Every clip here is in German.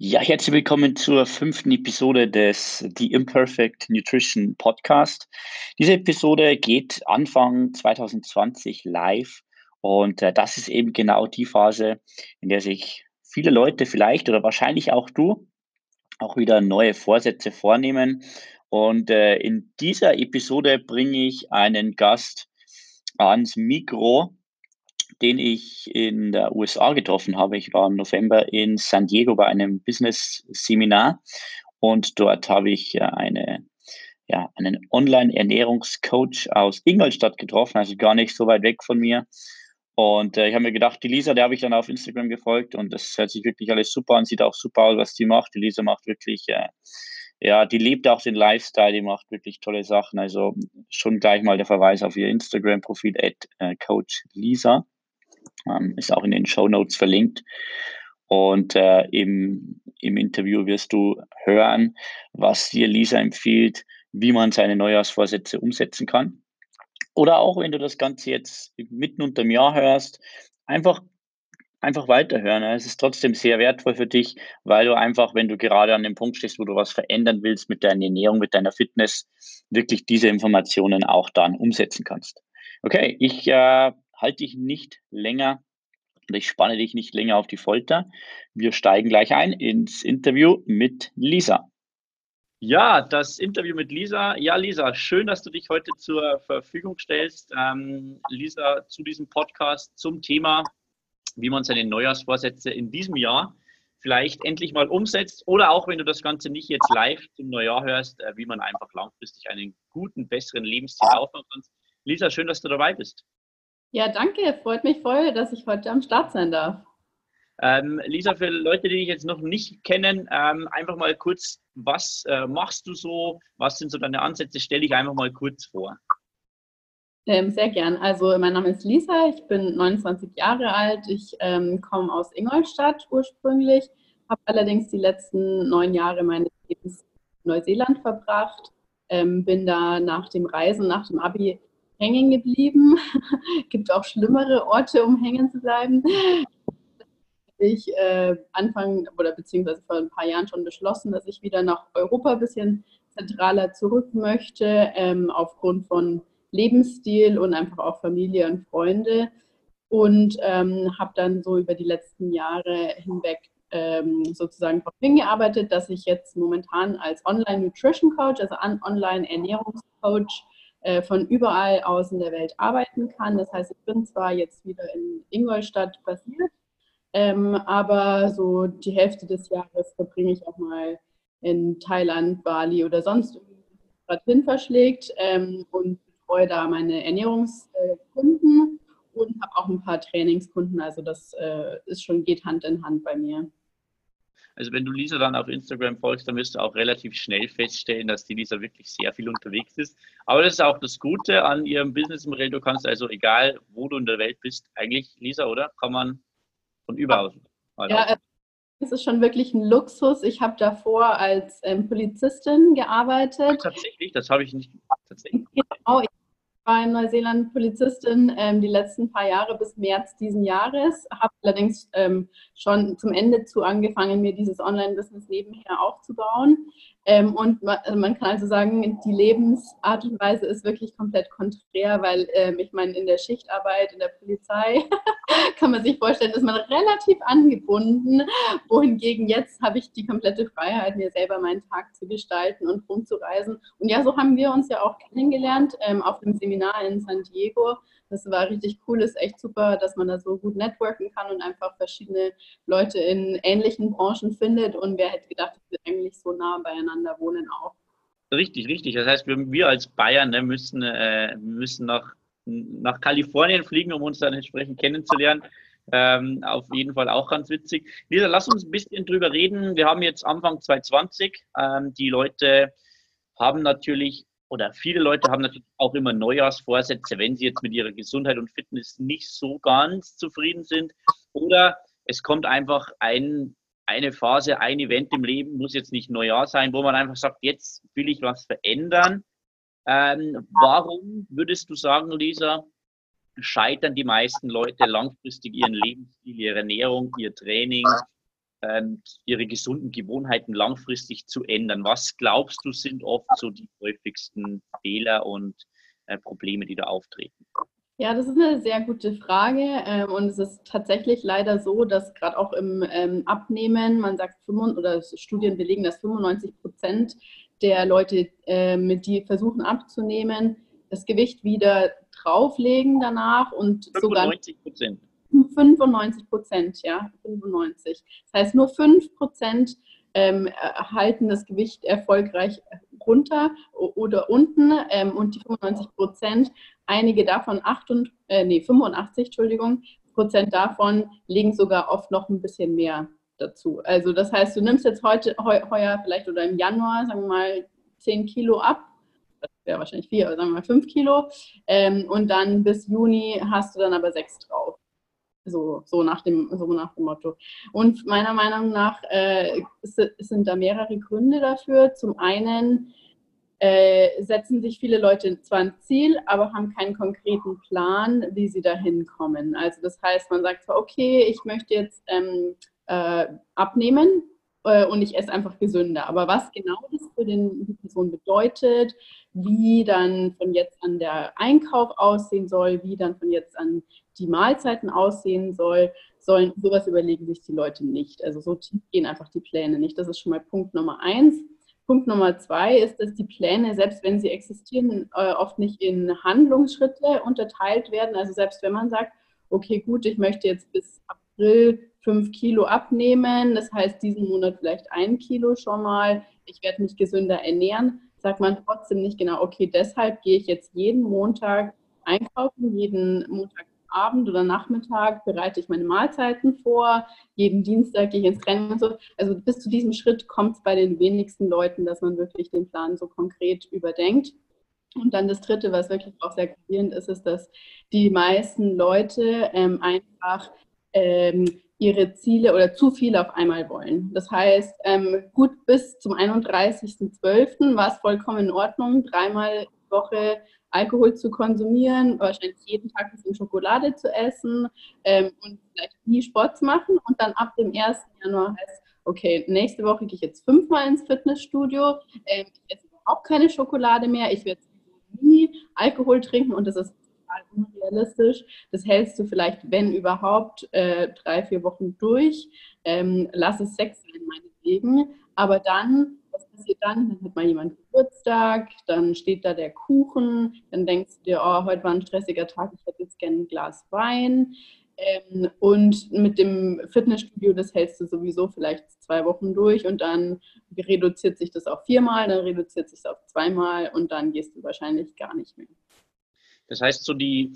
Ja, herzlich willkommen zur fünften Episode des The Imperfect Nutrition Podcast. Diese Episode geht Anfang 2020 live und äh, das ist eben genau die Phase, in der sich viele Leute vielleicht oder wahrscheinlich auch du auch wieder neue Vorsätze vornehmen. Und äh, in dieser Episode bringe ich einen Gast ans Mikro, den ich in der USA getroffen habe. Ich war im November in San Diego bei einem Business-Seminar und dort habe ich äh, eine, ja, einen Online-Ernährungscoach aus Ingolstadt getroffen, also gar nicht so weit weg von mir. Und äh, ich habe mir gedacht, die Lisa, der habe ich dann auf Instagram gefolgt und das hört sich wirklich alles super an, sieht auch super aus, was die macht. Die Lisa macht wirklich, äh, ja, die lebt auch den Lifestyle, die macht wirklich tolle Sachen. Also schon gleich mal der Verweis auf ihr Instagram-Profil, at äh, Coach Lisa. Ähm, ist auch in den Show Notes verlinkt. Und äh, im, im Interview wirst du hören, was dir Lisa empfiehlt, wie man seine Neujahrsvorsätze umsetzen kann. Oder auch, wenn du das Ganze jetzt mitten unter dem Jahr hörst, einfach, einfach weiterhören. Es ist trotzdem sehr wertvoll für dich, weil du einfach, wenn du gerade an dem Punkt stehst, wo du was verändern willst mit deiner Ernährung, mit deiner Fitness, wirklich diese Informationen auch dann umsetzen kannst. Okay, ich äh, halte dich nicht länger ich spanne dich nicht länger auf die Folter. Wir steigen gleich ein ins Interview mit Lisa. Ja, das Interview mit Lisa. Ja, Lisa, schön, dass du dich heute zur Verfügung stellst. Ähm, Lisa, zu diesem Podcast zum Thema, wie man seine Neujahrsvorsätze in diesem Jahr vielleicht endlich mal umsetzt oder auch wenn du das Ganze nicht jetzt live zum Neujahr hörst, äh, wie man einfach langfristig einen guten, besseren Lebensstil aufbauen kann. Lisa, schön, dass du dabei bist. Ja, danke. Freut mich voll, dass ich heute am Start sein darf. Ähm, Lisa, für Leute, die dich jetzt noch nicht kennen, ähm, einfach mal kurz, was äh, machst du so? Was sind so deine Ansätze? Stell dich einfach mal kurz vor. Ähm, sehr gern. Also mein Name ist Lisa, ich bin 29 Jahre alt, ich ähm, komme aus Ingolstadt ursprünglich, habe allerdings die letzten neun Jahre meines Lebens in Neuseeland verbracht, ähm, bin da nach dem Reisen, nach dem Abi hängen geblieben. Gibt auch schlimmere Orte, um hängen zu bleiben. Ich äh, Anfang oder beziehungsweise vor ein paar Jahren schon beschlossen, dass ich wieder nach Europa ein bisschen zentraler zurück möchte, ähm, aufgrund von Lebensstil und einfach auch Familie und Freunde. Und ähm, habe dann so über die letzten Jahre hinweg ähm, sozusagen darauf hingearbeitet, dass ich jetzt momentan als Online Nutrition Coach, also Online Ernährungscoach, äh, von überall aus in der Welt arbeiten kann. Das heißt, ich bin zwar jetzt wieder in Ingolstadt basiert, ähm, aber so die Hälfte des Jahres verbringe ich auch mal in Thailand, Bali oder sonst dorthin verschlägt ähm, und betreue da meine Ernährungskunden und habe auch ein paar Trainingskunden. Also das äh, ist schon geht Hand in Hand bei mir. Also wenn du Lisa dann auf Instagram folgst, dann wirst du auch relativ schnell feststellen, dass die Lisa wirklich sehr viel unterwegs ist. Aber das ist auch das Gute an ihrem Businessmodell. Du kannst also, egal wo du in der Welt bist, eigentlich, Lisa, oder? Kann man von überall. Ja, es ist schon wirklich ein Luxus. Ich habe davor als ähm, Polizistin gearbeitet. Ach, tatsächlich, das habe ich nicht. Tatsächlich. Genau, ich war in Neuseeland Polizistin ähm, die letzten paar Jahre bis März diesen Jahres, habe allerdings ähm, schon zum Ende zu angefangen, mir dieses Online-Business nebenher aufzubauen. Ähm, und man, also man, kann also sagen, die Lebensart und Weise ist wirklich komplett konträr, weil ähm, ich meine, in der Schichtarbeit, in der Polizei kann man sich vorstellen, ist man relativ angebunden, wohingegen jetzt habe ich die komplette Freiheit, mir selber meinen Tag zu gestalten und rumzureisen. Und ja, so haben wir uns ja auch kennengelernt ähm, auf dem Seminar in San Diego. Das war richtig cool, ist echt super, dass man da so gut networken kann und einfach verschiedene Leute in ähnlichen Branchen findet. Und wer hätte gedacht, dass wir eigentlich so nah beieinander wohnen auch. Richtig, richtig. Das heißt, wir, wir als Bayern ne, müssen, äh, müssen nach, nach Kalifornien fliegen, um uns dann entsprechend kennenzulernen. Ähm, auf jeden Fall auch ganz witzig. Lisa, lass uns ein bisschen drüber reden. Wir haben jetzt Anfang 2020. Ähm, die Leute haben natürlich oder viele Leute haben natürlich auch immer Neujahrsvorsätze, wenn sie jetzt mit ihrer Gesundheit und Fitness nicht so ganz zufrieden sind. Oder es kommt einfach ein, eine Phase, ein Event im Leben, muss jetzt nicht Neujahr sein, wo man einfach sagt, jetzt will ich was verändern. Ähm, warum würdest du sagen, Lisa, scheitern die meisten Leute langfristig ihren Lebensstil, ihre Ernährung, ihr Training ihre gesunden Gewohnheiten langfristig zu ändern? Was glaubst du sind oft so die häufigsten Fehler und äh, Probleme, die da auftreten? Ja, das ist eine sehr gute Frage. Ähm, und es ist tatsächlich leider so, dass gerade auch im ähm, Abnehmen, man sagt, oder Studien belegen, dass 95 Prozent der Leute, ähm, die versuchen abzunehmen, das Gewicht wieder drauflegen danach und 95 Prozent. 95 Prozent, ja, 95. Das heißt, nur 5 Prozent ähm, halten das Gewicht erfolgreich runter oder unten ähm, und die 95 Prozent, einige davon 8 und, äh, nee, 85, Entschuldigung, Prozent davon legen sogar oft noch ein bisschen mehr dazu. Also das heißt, du nimmst jetzt heute, heu, heuer vielleicht oder im Januar, sagen wir mal, 10 Kilo ab, das wäre wahrscheinlich 4, aber sagen wir mal 5 Kilo, ähm, und dann bis Juni hast du dann aber 6 drauf. So, so, nach dem, so nach dem Motto. Und meiner Meinung nach äh, sind da mehrere Gründe dafür. Zum einen äh, setzen sich viele Leute zwar ein Ziel, aber haben keinen konkreten Plan, wie sie dahin kommen. Also das heißt, man sagt zwar, okay, ich möchte jetzt ähm, äh, abnehmen äh, und ich esse einfach gesünder. Aber was genau das für den, die Person bedeutet, wie dann von jetzt an der Einkauf aussehen soll, wie dann von jetzt an die Mahlzeiten aussehen soll, sollen, sowas überlegen sich die Leute nicht. Also so tief gehen einfach die Pläne nicht. Das ist schon mal Punkt Nummer eins. Punkt Nummer zwei ist, dass die Pläne, selbst wenn sie existieren, äh, oft nicht in Handlungsschritte unterteilt werden. Also selbst wenn man sagt, okay, gut, ich möchte jetzt bis April fünf Kilo abnehmen, das heißt diesen Monat vielleicht ein Kilo schon mal, ich werde mich gesünder ernähren, sagt man trotzdem nicht genau, okay, deshalb gehe ich jetzt jeden Montag einkaufen, jeden Montag Abend oder Nachmittag bereite ich meine Mahlzeiten vor, jeden Dienstag gehe ich ins Training und so. Also bis zu diesem Schritt kommt es bei den wenigsten Leuten, dass man wirklich den Plan so konkret überdenkt. Und dann das Dritte, was wirklich auch sehr gravierend ist, ist, dass die meisten Leute ähm, einfach ähm, ihre Ziele oder zu viel auf einmal wollen. Das heißt, ähm, gut bis zum 31.12. war es vollkommen in Ordnung, dreimal die Woche Alkohol zu konsumieren, wahrscheinlich jeden Tag ein bisschen Schokolade zu essen ähm, und vielleicht nie Sport zu machen. Und dann ab dem 1. Januar heißt, okay, nächste Woche gehe ich jetzt fünfmal ins Fitnessstudio, ähm, ich esse überhaupt keine Schokolade mehr, ich werde nie Alkohol trinken und das ist total unrealistisch. Das hältst du vielleicht, wenn überhaupt, äh, drei, vier Wochen durch. Ähm, lass es Sex sein, meinetwegen. Aber dann passiert dann? Dann hat mal jemand Geburtstag, dann steht da der Kuchen, dann denkst du dir, oh, heute war ein stressiger Tag, ich hätte jetzt gerne ein Glas Wein. Ähm, und mit dem Fitnessstudio, das hältst du sowieso vielleicht zwei Wochen durch und dann reduziert sich das auf viermal, dann reduziert sich das auf zweimal und dann gehst du wahrscheinlich gar nicht mehr. Das heißt, so die,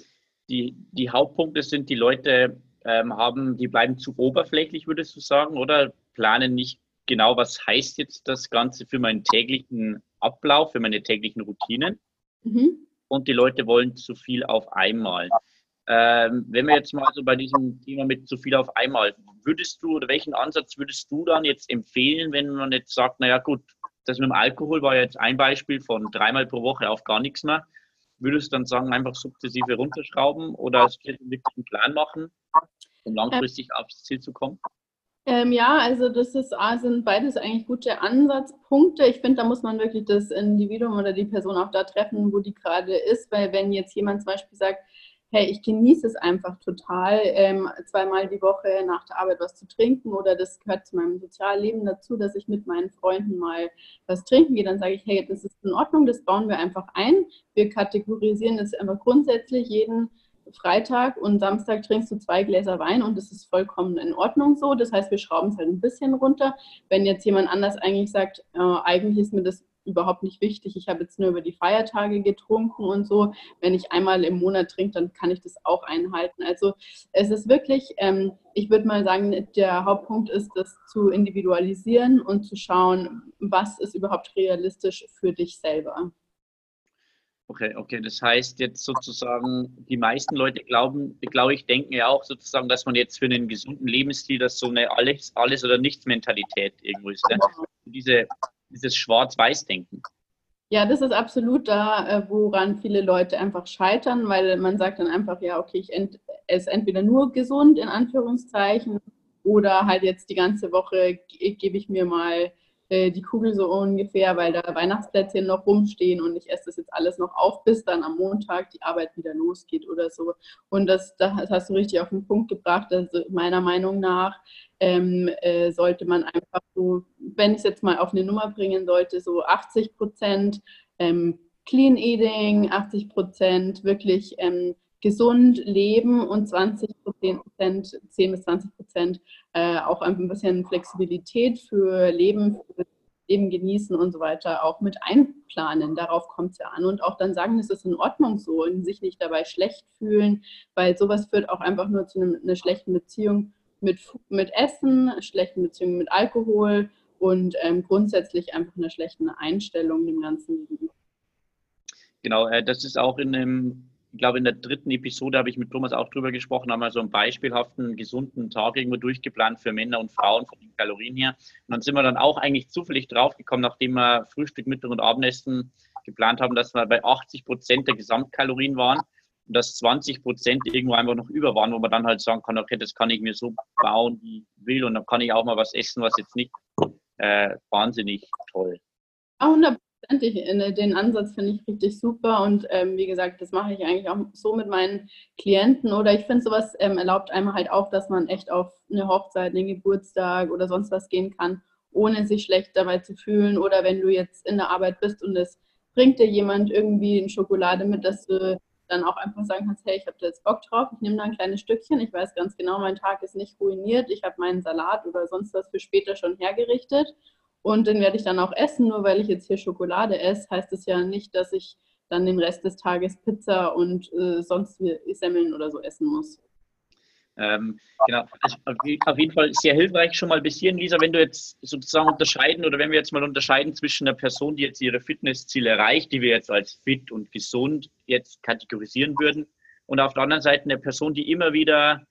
die, die Hauptpunkte sind, die Leute ähm, haben, die bleiben zu oberflächlich, würdest du sagen, oder planen nicht genau, was heißt jetzt das Ganze für meinen täglichen Ablauf, für meine täglichen Routinen. Mhm. Und die Leute wollen zu viel auf einmal. Ähm, wenn wir jetzt mal so bei diesem Thema mit zu viel auf einmal, würdest du oder welchen Ansatz würdest du dann jetzt empfehlen, wenn man jetzt sagt, naja gut, das mit dem Alkohol war jetzt ein Beispiel von dreimal pro Woche auf gar nichts mehr. Würdest du dann sagen, einfach sukzessive runterschrauben oder wirklich einen Plan machen, um langfristig aufs Ziel zu kommen? Ähm, ja, also das ist, sind beides eigentlich gute Ansatzpunkte. Ich finde, da muss man wirklich das Individuum oder die Person auch da treffen, wo die gerade ist, weil wenn jetzt jemand zum Beispiel sagt, hey, ich genieße es einfach total, ähm, zweimal die Woche nach der Arbeit was zu trinken oder das gehört zu meinem Sozialleben dazu, dass ich mit meinen Freunden mal was trinken gehe, dann sage ich, hey, das ist in Ordnung, das bauen wir einfach ein. Wir kategorisieren das einfach grundsätzlich jeden Freitag und Samstag trinkst du zwei Gläser Wein und das ist vollkommen in Ordnung so. Das heißt, wir schrauben es halt ein bisschen runter. Wenn jetzt jemand anders eigentlich sagt, äh, eigentlich ist mir das überhaupt nicht wichtig, ich habe jetzt nur über die Feiertage getrunken und so. Wenn ich einmal im Monat trinke, dann kann ich das auch einhalten. Also es ist wirklich, ähm, ich würde mal sagen, der Hauptpunkt ist, das zu individualisieren und zu schauen, was ist überhaupt realistisch für dich selber. Okay, okay. Das heißt jetzt sozusagen, die meisten Leute glauben, glaube ich, denken ja auch sozusagen, dass man jetzt für einen gesunden Lebensstil, das so eine alles, alles oder nichts Mentalität irgendwo ist. Ne? Diese, dieses Schwarz-Weiß-Denken. Ja, das ist absolut da, äh, woran viele Leute einfach scheitern, weil man sagt dann einfach, ja, okay, ich ent esse entweder nur gesund in Anführungszeichen oder halt jetzt die ganze Woche gebe ich mir mal äh, die Kugel so ungefähr, weil da Weihnachtsplätzchen noch rumstehen und ich esse das jetzt alles noch auf, bis dann am Montag die Arbeit wieder losgeht oder so. Und das, das hast du richtig auf den Punkt gebracht. Also meiner Meinung nach ähm, äh, sollte man einfach so, wenn ich es jetzt mal auf eine Nummer bringen sollte, so 80 Prozent ähm, Clean Eating, 80 Prozent wirklich ähm, gesund leben und 20 Prozent, 10 bis 20 Prozent äh, auch ein bisschen Flexibilität für Leben, für Leben genießen und so weiter auch mit einplanen. Darauf kommt es ja an. Und auch dann sagen, es ist in Ordnung so und sich nicht dabei schlecht fühlen, weil sowas führt auch einfach nur zu einem, einer schlechten Beziehung mit, mit Essen, schlechten Beziehungen mit Alkohol und ähm, grundsätzlich einfach einer schlechten Einstellung dem Ganzen gegenüber. Genau, äh, das ist auch in dem ich glaube, in der dritten Episode habe ich mit Thomas auch drüber gesprochen, haben wir so einen beispielhaften, gesunden Tag irgendwo durchgeplant für Männer und Frauen von den Kalorien her. Und dann sind wir dann auch eigentlich zufällig draufgekommen, nachdem wir Frühstück, Mittag und Abendessen geplant haben, dass wir bei 80 Prozent der Gesamtkalorien waren und dass 20 Prozent irgendwo einfach noch über waren, wo man dann halt sagen kann, okay, das kann ich mir so bauen, wie ich will und dann kann ich auch mal was essen, was jetzt nicht äh, wahnsinnig toll. 100 hundertprozentig. Den Ansatz finde ich richtig super und ähm, wie gesagt, das mache ich eigentlich auch so mit meinen Klienten oder ich finde sowas ähm, erlaubt einem halt auch, dass man echt auf eine Hochzeit, einen Geburtstag oder sonst was gehen kann, ohne sich schlecht dabei zu fühlen oder wenn du jetzt in der Arbeit bist und es bringt dir jemand irgendwie eine Schokolade mit, dass du dann auch einfach sagen kannst, hey, ich habe da jetzt Bock drauf, ich nehme da ein kleines Stückchen, ich weiß ganz genau, mein Tag ist nicht ruiniert, ich habe meinen Salat oder sonst was für später schon hergerichtet und den werde ich dann auch essen, nur weil ich jetzt hier Schokolade esse, heißt es ja nicht, dass ich dann den Rest des Tages Pizza und äh, sonst Semmeln oder so essen muss. Ähm, genau, also auf jeden Fall sehr hilfreich schon mal bis hierhin, Lisa, wenn du jetzt sozusagen unterscheiden oder wenn wir jetzt mal unterscheiden zwischen einer Person, die jetzt ihre Fitnessziele erreicht, die wir jetzt als fit und gesund jetzt kategorisieren würden, und auf der anderen Seite eine Person, die immer wieder,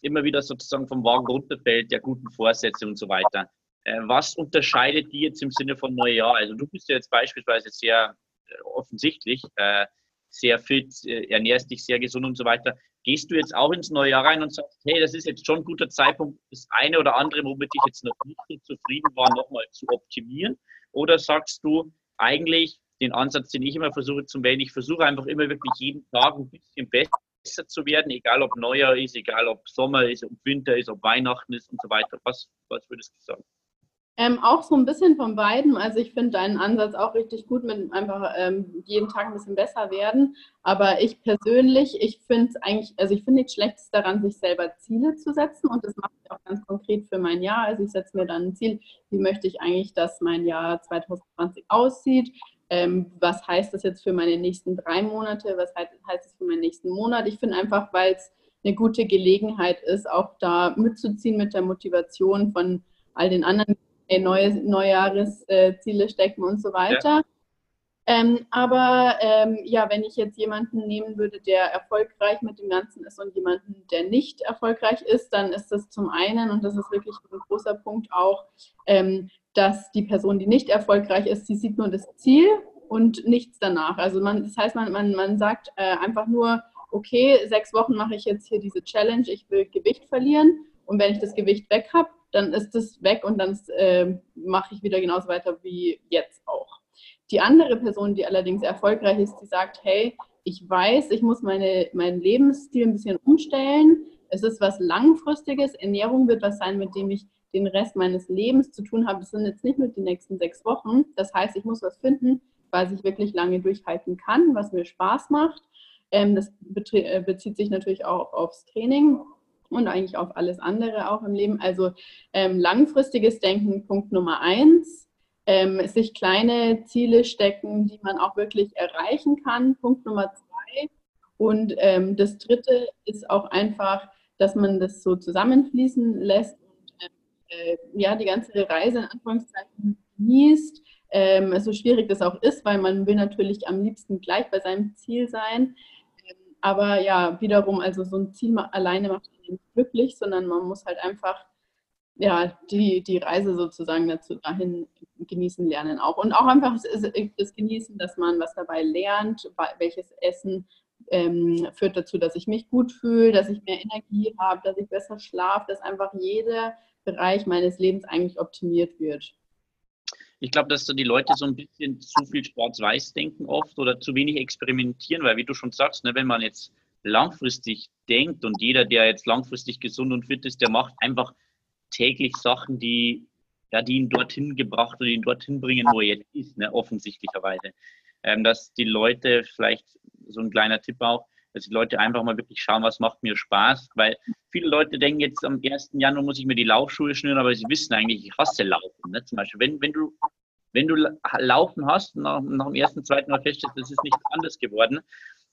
immer wieder sozusagen vom Wagen runterfällt, der guten Vorsätze und so weiter. Äh, was unterscheidet die jetzt im Sinne von Neujahr? Also du bist ja jetzt beispielsweise sehr äh, offensichtlich äh, sehr fit, ernährst dich sehr gesund und so weiter. Gehst du jetzt auch ins neue Jahr rein und sagst, hey, das ist jetzt schon ein guter Zeitpunkt, das eine oder andere, womit ich jetzt noch nicht so zufrieden war, nochmal zu optimieren? Oder sagst du eigentlich den Ansatz, den ich immer versuche zu wählen, ich versuche einfach immer wirklich jeden Tag ein bisschen besser zu werden, egal ob Neujahr ist, egal ob Sommer ist, ob Winter ist, ob Weihnachten ist und so weiter. Was, was würdest du sagen? Ähm, auch so ein bisschen von beiden. Also ich finde deinen Ansatz auch richtig gut mit einfach ähm, jeden Tag ein bisschen besser werden. Aber ich persönlich, ich finde es eigentlich, also ich finde nichts Schlechtes daran, sich selber Ziele zu setzen. Und das mache ich auch ganz konkret für mein Jahr. Also ich setze mir dann ein Ziel, wie möchte ich eigentlich, dass mein Jahr 2020 aussieht. Ähm, was heißt das jetzt für meine nächsten drei Monate? Was heißt, heißt das für meinen nächsten Monat? Ich finde einfach, weil es eine gute Gelegenheit ist, auch da mitzuziehen mit der Motivation von all den anderen neue Neujahresziele stecken und so weiter. Ja. Ähm, aber ähm, ja, wenn ich jetzt jemanden nehmen würde, der erfolgreich mit dem Ganzen ist und jemanden, der nicht erfolgreich ist, dann ist das zum einen, und das ist wirklich ein großer Punkt auch, ähm, dass die Person, die nicht erfolgreich ist, die sieht nur das Ziel und nichts danach. Also man, das heißt, man, man, man sagt äh, einfach nur, okay, sechs Wochen mache ich jetzt hier diese Challenge, ich will Gewicht verlieren und wenn ich das Gewicht weg habe, dann ist es weg und dann äh, mache ich wieder genauso weiter wie jetzt auch. Die andere Person, die allerdings erfolgreich ist, die sagt, hey, ich weiß, ich muss meine, meinen Lebensstil ein bisschen umstellen. Es ist was Langfristiges. Ernährung wird was sein, mit dem ich den Rest meines Lebens zu tun habe. Das sind jetzt nicht nur die nächsten sechs Wochen. Das heißt, ich muss was finden, was ich wirklich lange durchhalten kann, was mir Spaß macht. Ähm, das äh, bezieht sich natürlich auch aufs Training und eigentlich auf alles andere auch im Leben. Also ähm, langfristiges Denken, Punkt Nummer eins. Ähm, sich kleine Ziele stecken, die man auch wirklich erreichen kann. Punkt Nummer zwei. Und ähm, das dritte ist auch einfach, dass man das so zusammenfließen lässt und äh, ja, die ganze Reise in Anführungszeichen genießt. Ähm, so schwierig das auch ist, weil man will natürlich am liebsten gleich bei seinem Ziel sein. Aber ja, wiederum, also so ein Ziel alleine macht einen nicht glücklich, sondern man muss halt einfach ja, die, die Reise sozusagen dazu dahin genießen lernen auch. Und auch einfach das, Genießen, dass man was dabei lernt, welches Essen ähm, führt dazu, dass ich mich gut fühle, dass ich mehr Energie habe, dass ich besser schlafe, dass einfach jeder Bereich meines Lebens eigentlich optimiert wird. Ich glaube, dass da die Leute so ein bisschen zu viel schwarz-weiß denken oft oder zu wenig experimentieren, weil wie du schon sagst, ne, wenn man jetzt langfristig denkt und jeder, der jetzt langfristig gesund und fit ist, der macht einfach täglich Sachen, die, ja, die ihn dorthin gebracht oder ihn dorthin bringen, wo er jetzt ist, ne, offensichtlicherweise. Ähm, dass die Leute vielleicht, so ein kleiner Tipp auch, dass die Leute einfach mal wirklich schauen, was macht mir Spaß, weil viele Leute denken jetzt am 1. Januar muss ich mir die Laufschuhe schnüren, aber sie wissen eigentlich, ich hasse Laufen. Ne? Zum Beispiel, wenn, wenn du wenn du Laufen hast, nach, nach dem ersten, zweiten Mal feststellst, das ist nicht anders geworden,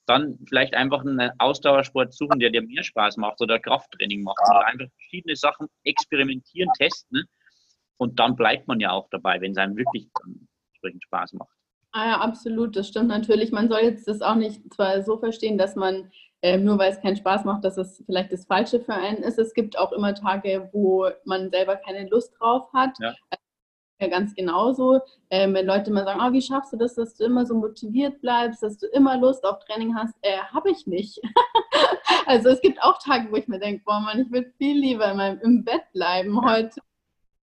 dann vielleicht einfach einen Ausdauersport suchen, der dir mehr Spaß macht oder Krafttraining macht oder einfach verschiedene Sachen experimentieren, testen und dann bleibt man ja auch dabei, wenn es einem wirklich entsprechend Spaß macht. Ah ja, absolut, das stimmt natürlich. Man soll jetzt das auch nicht zwar so verstehen, dass man äh, nur weil es keinen Spaß macht, dass es vielleicht das Falsche für einen ist. Es gibt auch immer Tage, wo man selber keine Lust drauf hat. Ja. Ja, ganz genauso. Ähm, wenn Leute immer sagen, oh, wie schaffst du das, dass du immer so motiviert bleibst, dass du immer Lust auf Training hast, äh, habe ich nicht. also es gibt auch Tage, wo ich mir denke, boah Mann, ich würde viel lieber in meinem, im Bett bleiben heute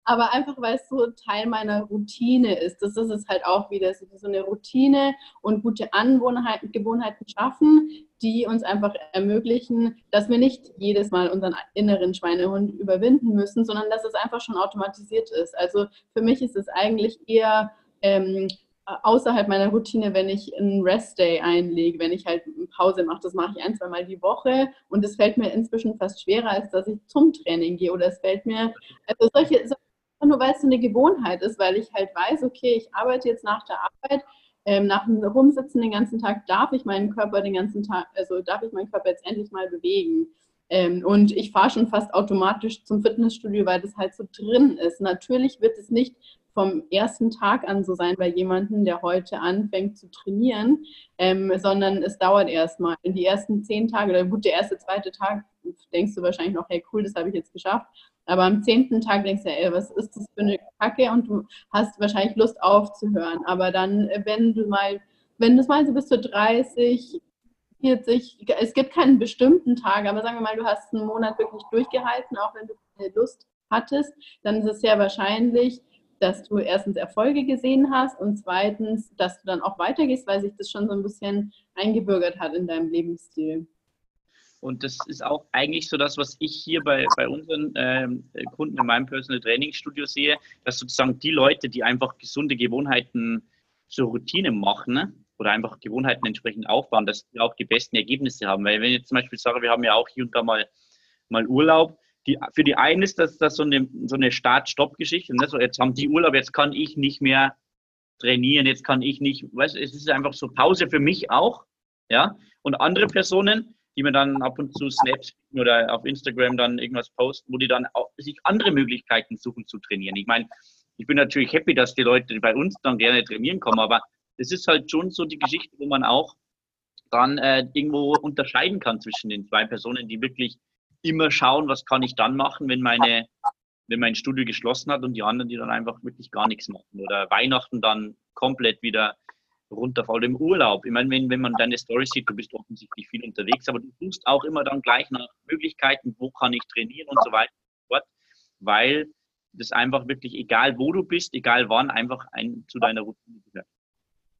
aber einfach, weil es so Teil meiner Routine ist. Das ist es halt auch wieder, so eine Routine und gute Angewohnheiten Gewohnheiten schaffen, die uns einfach ermöglichen, dass wir nicht jedes Mal unseren inneren Schweinehund überwinden müssen, sondern dass es einfach schon automatisiert ist. Also für mich ist es eigentlich eher ähm, außerhalb meiner Routine, wenn ich einen Rest-Day einlege, wenn ich halt Pause mache. Das mache ich ein, zwei Mal die Woche und es fällt mir inzwischen fast schwerer, als dass ich zum Training gehe. Oder es fällt mir, also solche, solche nur weil es so eine Gewohnheit ist, weil ich halt weiß, okay, ich arbeite jetzt nach der Arbeit, ähm, nach dem Rumsitzen den ganzen Tag darf ich meinen Körper den ganzen Tag, also darf ich meinen Körper jetzt endlich mal bewegen. Ähm, und ich fahre schon fast automatisch zum Fitnessstudio, weil das halt so drin ist. Natürlich wird es nicht vom ersten Tag an so sein bei jemandem, der heute anfängt zu trainieren, ähm, sondern es dauert erstmal. In die ersten zehn Tage, oder gut, der erste, zweite Tag denkst du wahrscheinlich noch, hey cool, das habe ich jetzt geschafft. Aber am zehnten Tag denkst du, ey, was ist das für eine Kacke? Und du hast wahrscheinlich Lust aufzuhören. Aber dann, äh, wenn du mal, wenn du es mal so bis zu 30, 40, es gibt keinen bestimmten Tag, aber sagen wir mal, du hast einen Monat wirklich durchgehalten, auch wenn du keine Lust hattest, dann ist es sehr wahrscheinlich, dass du erstens Erfolge gesehen hast und zweitens, dass du dann auch weitergehst, weil sich das schon so ein bisschen eingebürgert hat in deinem Lebensstil. Und das ist auch eigentlich so das, was ich hier bei, bei unseren ähm, Kunden in meinem Personal Training Studio sehe, dass sozusagen die Leute, die einfach gesunde Gewohnheiten zur Routine machen ne, oder einfach Gewohnheiten entsprechend aufbauen, dass die auch die besten Ergebnisse haben. Weil wenn ich jetzt zum Beispiel sage, wir haben ja auch hier und da mal, mal Urlaub, die, für die einen ist das, das so eine, so eine Start-Stopp-Geschichte. Ne? So, jetzt haben die Urlaub, jetzt kann ich nicht mehr trainieren, jetzt kann ich nicht, weißt es ist einfach so Pause für mich auch. Ja? Und andere Personen, die mir dann ab und zu Snaps oder auf Instagram dann irgendwas posten, wo die dann auch sich andere Möglichkeiten suchen zu trainieren. Ich meine, ich bin natürlich happy, dass die Leute bei uns dann gerne trainieren kommen, aber es ist halt schon so die Geschichte, wo man auch dann äh, irgendwo unterscheiden kann zwischen den zwei Personen, die wirklich immer schauen, was kann ich dann machen, wenn meine wenn mein Studio geschlossen hat und die anderen, die dann einfach wirklich gar nichts machen oder Weihnachten dann komplett wieder runterfällt im Urlaub. Ich meine, wenn, wenn man deine Story sieht, du bist offensichtlich viel unterwegs, aber du suchst auch immer dann gleich nach Möglichkeiten, wo kann ich trainieren und so weiter und so fort, weil das einfach wirklich, egal wo du bist, egal wann, einfach ein, zu deiner Routine gehört.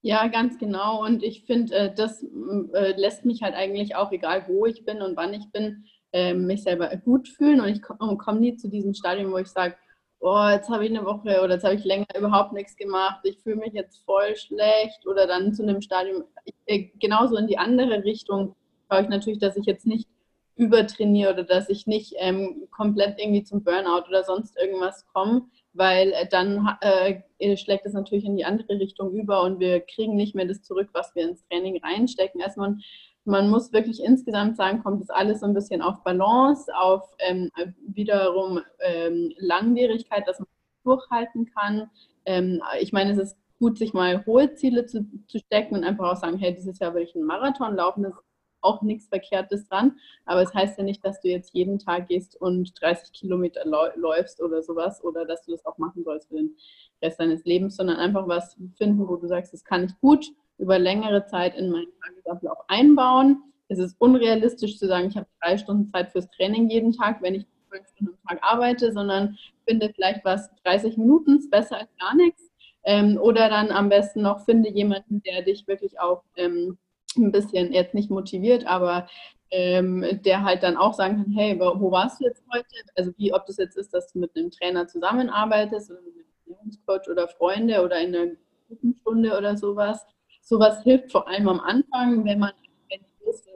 Ja, ganz genau. Und ich finde, äh, das äh, lässt mich halt eigentlich auch, egal wo ich bin und wann ich bin, äh, mich selber gut fühlen. Und ich komme nie zu diesem Stadium, wo ich sage, oh, jetzt habe ich eine Woche oder jetzt habe ich länger überhaupt nichts gemacht, ich fühle mich jetzt voll schlecht oder dann zu einem Stadium, äh, genauso in die andere Richtung schaue ich natürlich, dass ich jetzt nicht übertrainiere oder dass ich nicht ähm, komplett irgendwie zum Burnout oder sonst irgendwas komme, weil äh, dann äh, schlägt es natürlich in die andere Richtung über und wir kriegen nicht mehr das zurück, was wir ins Training reinstecken. Also man man muss wirklich insgesamt sagen, kommt das alles so ein bisschen auf Balance, auf ähm, wiederum ähm, Langwierigkeit, dass man durchhalten kann. Ähm, ich meine, es ist gut, sich mal hohe Ziele zu, zu, stecken und einfach auch sagen, hey, dieses Jahr will ich einen Marathon laufen, das ist auch nichts Verkehrtes dran. Aber es das heißt ja nicht, dass du jetzt jeden Tag gehst und 30 Kilometer läufst oder sowas oder dass du das auch machen sollst für den Rest deines Lebens, sondern einfach was finden, wo du sagst, das kann ich gut über längere Zeit in meinen Tagesablauf einbauen. es ist unrealistisch zu sagen, ich habe drei Stunden Zeit fürs Training jeden Tag, wenn ich zwölf Stunden am Tag arbeite, sondern finde vielleicht was 30 Minuten besser als gar nichts. Ähm, oder dann am besten noch finde jemanden, der dich wirklich auch ähm, ein bisschen jetzt nicht motiviert, aber ähm, der halt dann auch sagen kann, hey, wo warst du jetzt heute? Also wie, ob das jetzt ist, dass du mit einem Trainer zusammenarbeitest oder mit einem Ernährungscoach oder Freunde oder in einer Gruppenstunde oder sowas. Sowas hilft vor allem am Anfang, wenn man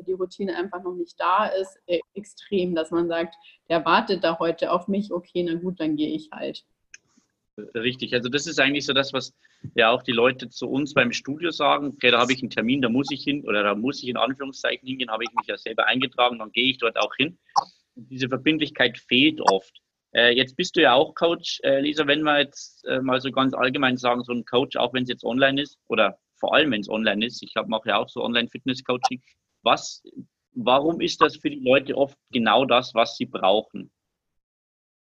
die Routine einfach noch nicht da ist, äh, extrem, dass man sagt, der wartet da heute auf mich, okay, na gut, dann gehe ich halt. Richtig, also das ist eigentlich so das, was ja auch die Leute zu uns beim Studio sagen. Okay, da habe ich einen Termin, da muss ich hin oder da muss ich in Anführungszeichen hingehen, habe ich mich ja selber eingetragen, dann gehe ich dort auch hin. Und diese Verbindlichkeit fehlt oft. Äh, jetzt bist du ja auch Coach, äh, Lisa, wenn wir jetzt äh, mal so ganz allgemein sagen, so ein Coach, auch wenn es jetzt online ist oder vor allem wenn es online ist, ich mache ja auch so Online-Fitness-Coaching, was, warum ist das für die Leute oft genau das, was sie brauchen?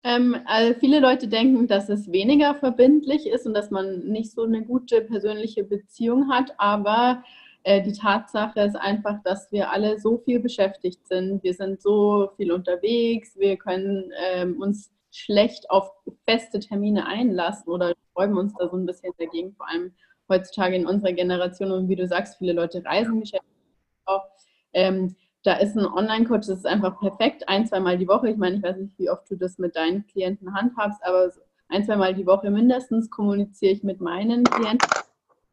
Ähm, also viele Leute denken, dass es weniger verbindlich ist und dass man nicht so eine gute persönliche Beziehung hat, aber äh, die Tatsache ist einfach, dass wir alle so viel beschäftigt sind. Wir sind so viel unterwegs, wir können ähm, uns schlecht auf feste Termine einlassen oder sträuben uns da so ein bisschen dagegen, vor allem heutzutage in unserer Generation und wie du sagst, viele Leute reisen auch. Ähm, da ist ein Online-Coach, das ist einfach perfekt, ein, zweimal die Woche. Ich meine, ich weiß nicht, wie oft du das mit deinen Klienten handhabst, aber ein, zweimal die Woche mindestens kommuniziere ich mit meinen Klienten.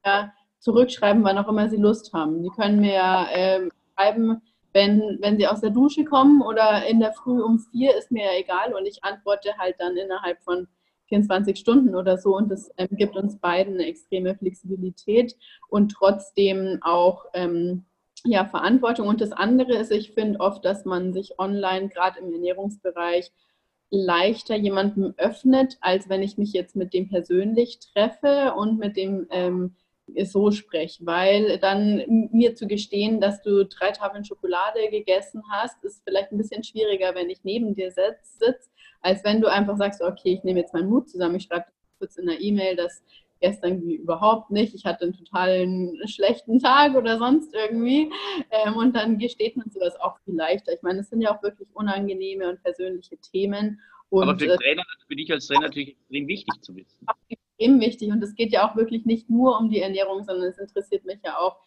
Ja, zurückschreiben, wann auch immer sie Lust haben. Die können mir ja äh, schreiben, wenn, wenn sie aus der Dusche kommen oder in der Früh um vier, ist mir ja egal und ich antworte halt dann innerhalb von 24 Stunden oder so und das ähm, gibt uns beiden eine extreme Flexibilität und trotzdem auch ähm, ja, Verantwortung. Und das andere ist, ich finde oft, dass man sich online, gerade im Ernährungsbereich, leichter jemandem öffnet, als wenn ich mich jetzt mit dem persönlich treffe und mit dem ähm, so spreche. Weil dann mir zu gestehen, dass du drei Tafeln Schokolade gegessen hast, ist vielleicht ein bisschen schwieriger, wenn ich neben dir sitze, als wenn du einfach sagst, okay, ich nehme jetzt meinen Mut zusammen, ich schreibe kurz in der E-Mail, dass gestern überhaupt nicht. Ich hatte einen totalen schlechten Tag oder sonst irgendwie. Ähm, und dann gesteht man sowas auch viel leichter. Ich meine, es sind ja auch wirklich unangenehme und persönliche Themen. Und, Aber für, äh, Trainer, für dich als Trainer natürlich extrem wichtig zu wissen. Extrem wichtig. Und es geht ja auch wirklich nicht nur um die Ernährung, sondern es interessiert mich ja auch,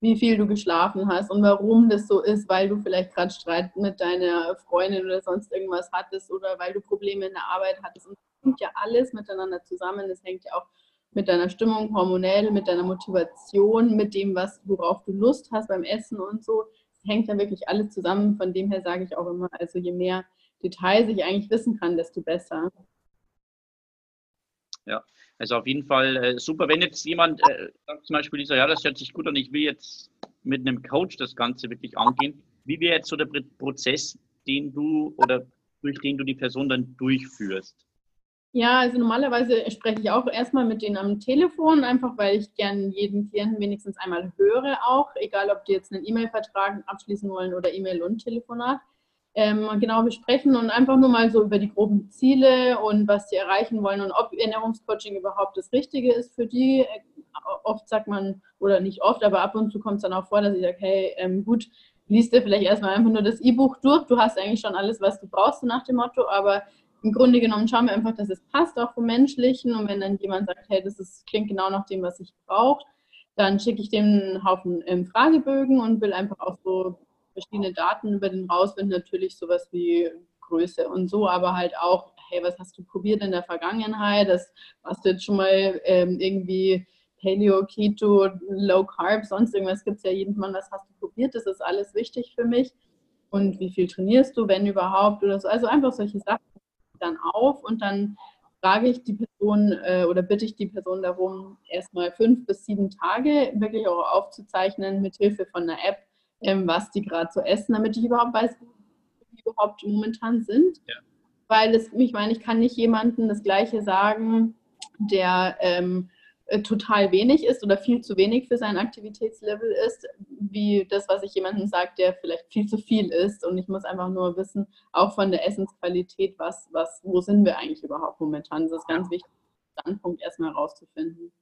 wie viel du geschlafen hast und warum das so ist, weil du vielleicht gerade Streit mit deiner Freundin oder sonst irgendwas hattest oder weil du Probleme in der Arbeit hattest. Und das hängt ja alles miteinander zusammen. Das hängt ja auch mit deiner Stimmung hormonell, mit deiner Motivation, mit dem, was, worauf du Lust hast beim Essen und so. Es hängt ja wirklich alles zusammen. Von dem her sage ich auch immer, also je mehr Details ich eigentlich wissen kann, desto besser. Ja, also auf jeden Fall äh, super. Wenn jetzt jemand äh, sagt zum Beispiel, dieser, ja, das hört sich gut an, ich will jetzt mit einem Coach das Ganze wirklich angehen. Wie wäre jetzt so der Prozess, den du oder durch den du die Person dann durchführst? Ja, also normalerweise spreche ich auch erstmal mit denen am Telefon, einfach weil ich gerne jeden Klienten wenigstens einmal höre auch, egal ob die jetzt einen E-Mail-Vertrag abschließen wollen oder E-Mail und Telefonat. Ähm, genau besprechen und einfach nur mal so über die groben Ziele und was sie erreichen wollen und ob Ernährungscoaching überhaupt das Richtige ist für die. Oft sagt man, oder nicht oft, aber ab und zu kommt es dann auch vor, dass ich sage, hey, ähm, gut, liest dir vielleicht erstmal einfach nur das E-Buch durch. Du hast eigentlich schon alles, was du brauchst, nach dem Motto, aber im Grunde genommen schauen wir einfach, dass es passt, auch vom Menschlichen. Und wenn dann jemand sagt, hey, das ist, klingt genau nach dem, was ich brauche, dann schicke ich dem einen Haufen ähm, Fragebögen und will einfach auch so verschiedene Daten über den rausfinden. Natürlich sowas wie Größe und so, aber halt auch, hey, was hast du probiert in der Vergangenheit? Das hast du jetzt schon mal ähm, irgendwie Paleo, Keto, Low Carb, sonst irgendwas gibt es ja jeden Mann, was hast du probiert? Das ist alles wichtig für mich. Und wie viel trainierst du, wenn überhaupt oder so? Also einfach solche Sachen dann auf und dann frage ich die Person äh, oder bitte ich die Person darum, erstmal fünf bis sieben Tage wirklich auch aufzuzeichnen mit Hilfe von einer App, ähm, was die gerade so essen, damit ich überhaupt weiß, wo die überhaupt momentan sind. Ja. Weil es, ich meine, ich kann nicht jemandem das Gleiche sagen, der ähm, äh, total wenig ist oder viel zu wenig für sein Aktivitätslevel ist, wie das, was ich jemandem sage, der vielleicht viel zu viel ist. Und ich muss einfach nur wissen, auch von der Essensqualität, was, was, wo sind wir eigentlich überhaupt momentan. Das ist ganz wichtig, den Standpunkt erstmal herauszufinden.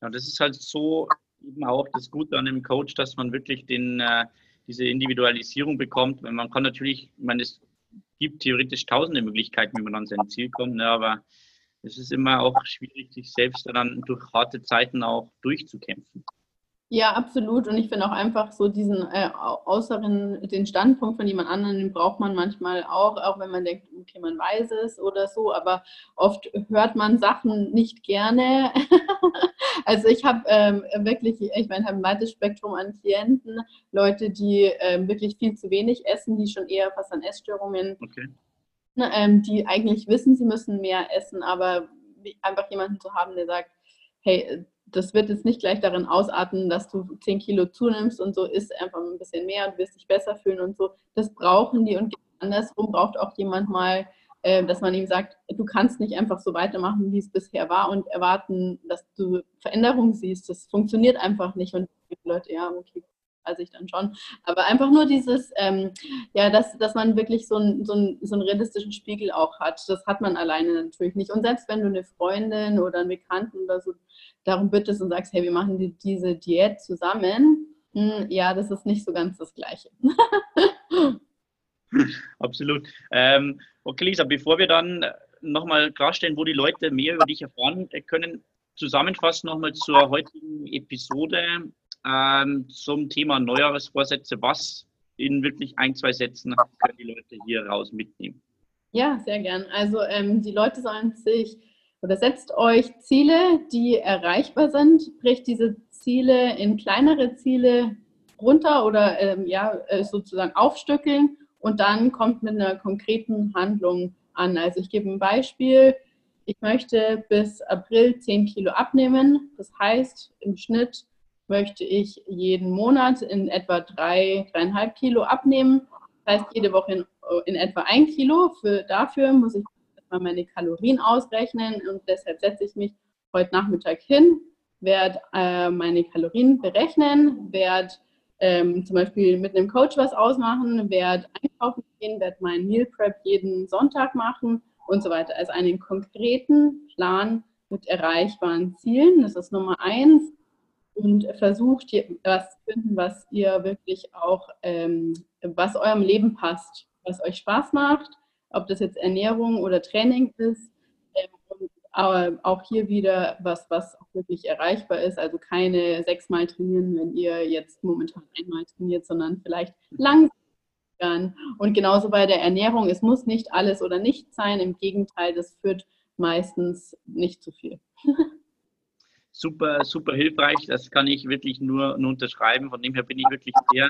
Ja, das ist halt so eben auch das Gute an dem Coach, dass man wirklich den, äh, diese Individualisierung bekommt. Man kann natürlich, ich meine, es gibt theoretisch tausende Möglichkeiten, wie man an sein Ziel kommt, ne, aber es ist immer auch schwierig, sich selbst dann durch harte Zeiten auch durchzukämpfen. Ja, absolut. Und ich finde auch einfach so diesen äh, äußeren, den Standpunkt von jemand anderem, den braucht man manchmal auch, auch wenn man denkt, okay, man weiß es oder so, aber oft hört man Sachen nicht gerne. also ich habe ähm, wirklich, ich meine, habe ein weites Spektrum an Klienten, Leute, die ähm, wirklich viel zu wenig essen, die schon eher fast an Essstörungen, okay. ähm, die eigentlich wissen, sie müssen mehr essen, aber einfach jemanden zu haben, der sagt, hey, das wird jetzt nicht gleich darin ausarten, dass du 10 Kilo zunimmst und so isst einfach ein bisschen mehr und wirst dich besser fühlen und so. Das brauchen die und andersrum braucht auch jemand mal, dass man ihm sagt, du kannst nicht einfach so weitermachen, wie es bisher war und erwarten, dass du Veränderungen siehst. Das funktioniert einfach nicht und die Leute, ja, okay, weiß ich dann schon. Aber einfach nur dieses, ähm, ja, dass, dass man wirklich so, ein, so, ein, so einen realistischen Spiegel auch hat. Das hat man alleine natürlich nicht. Und selbst wenn du eine Freundin oder einen Bekannten oder so darum bittest und sagst, hey, wir machen die, diese Diät zusammen, hm, ja, das ist nicht so ganz das Gleiche. Absolut. Ähm, okay, Lisa, bevor wir dann nochmal klarstellen, wo die Leute mehr über dich erfahren können, zusammenfassen nochmal zur heutigen Episode ähm, zum Thema Neujahresvorsätze. Was in wirklich ein, zwei Sätzen können die Leute hier raus mitnehmen? Ja, sehr gern. Also ähm, die Leute sollen sich oder setzt euch Ziele, die erreichbar sind, bricht diese Ziele in kleinere Ziele runter oder ähm, ja, äh, sozusagen aufstückeln und dann kommt mit einer konkreten Handlung an. Also ich gebe ein Beispiel. Ich möchte bis April 10 Kilo abnehmen. Das heißt, im Schnitt möchte ich jeden Monat in etwa drei, dreieinhalb Kilo abnehmen. Das heißt, jede Woche in, in etwa ein Kilo. Für, dafür muss ich erstmal meine Kalorien ausrechnen und deshalb setze ich mich heute Nachmittag hin, werde äh, meine Kalorien berechnen, werde ähm, zum Beispiel mit einem Coach was ausmachen, werde einkaufen gehen, werde meinen Meal Prep jeden Sonntag machen und so weiter. Also einen konkreten Plan mit erreichbaren Zielen. Das ist Nummer eins und versucht was zu finden, was ihr wirklich auch, ähm, was eurem Leben passt, was euch Spaß macht, ob das jetzt Ernährung oder Training ist. Ähm, und aber auch hier wieder was, was auch wirklich erreichbar ist. Also keine sechsmal trainieren, wenn ihr jetzt momentan einmal trainiert, sondern vielleicht langsam. Und genauso bei der Ernährung, es muss nicht alles oder nichts sein. Im Gegenteil, das führt meistens nicht zu viel. super, super hilfreich. Das kann ich wirklich nur, nur unterschreiben. Von dem her bin ich wirklich sehr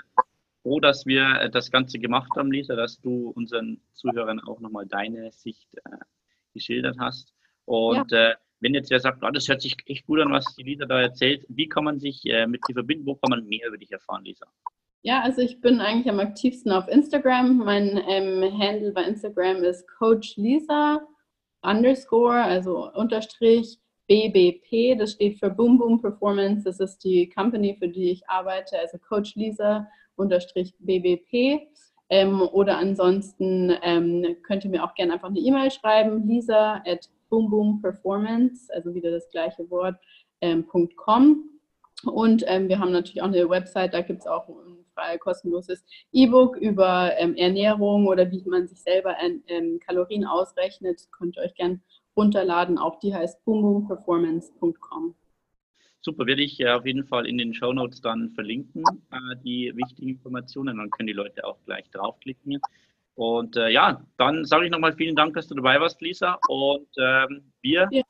froh, dass wir äh, das Ganze gemacht haben, Lisa, dass du unseren Zuhörern auch nochmal deine Sicht äh, geschildert hast. Und ja. äh, wenn jetzt wer sagt, oh, das hört sich echt gut an, was die Lisa da erzählt, wie kann man sich äh, mit dir verbinden? Wo kann man mehr über dich erfahren, Lisa? Ja, also ich bin eigentlich am aktivsten auf Instagram. Mein ähm, Handle bei Instagram ist Coach Lisa underscore, also Unterstrich BBP, das steht für Boom Boom Performance. Das ist die Company, für die ich arbeite, also Coach Lisa unterstrich BBP. Ähm, oder ansonsten ähm, könnt ihr mir auch gerne einfach eine E-Mail schreiben, lisa at boomboomperformance, also wieder das gleiche Wort, ähm, .com. Und ähm, wir haben natürlich auch eine Website, da gibt es auch ein frei kostenloses E-Book über ähm, Ernährung oder wie man sich selber ähm, Kalorien ausrechnet. Könnt ihr euch gerne runterladen. Auch die heißt boomboomperformance.com. Super, werde ich auf jeden Fall in den Show Notes dann verlinken, äh, die wichtigen Informationen. Dann können die Leute auch gleich draufklicken. Und äh, ja, dann sage ich nochmal vielen Dank, dass du dabei warst, Lisa. Und ähm, wir, ja.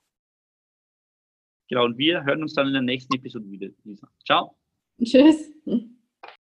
genau, und wir hören uns dann in der nächsten Episode wieder, Lisa. Ciao. Tschüss.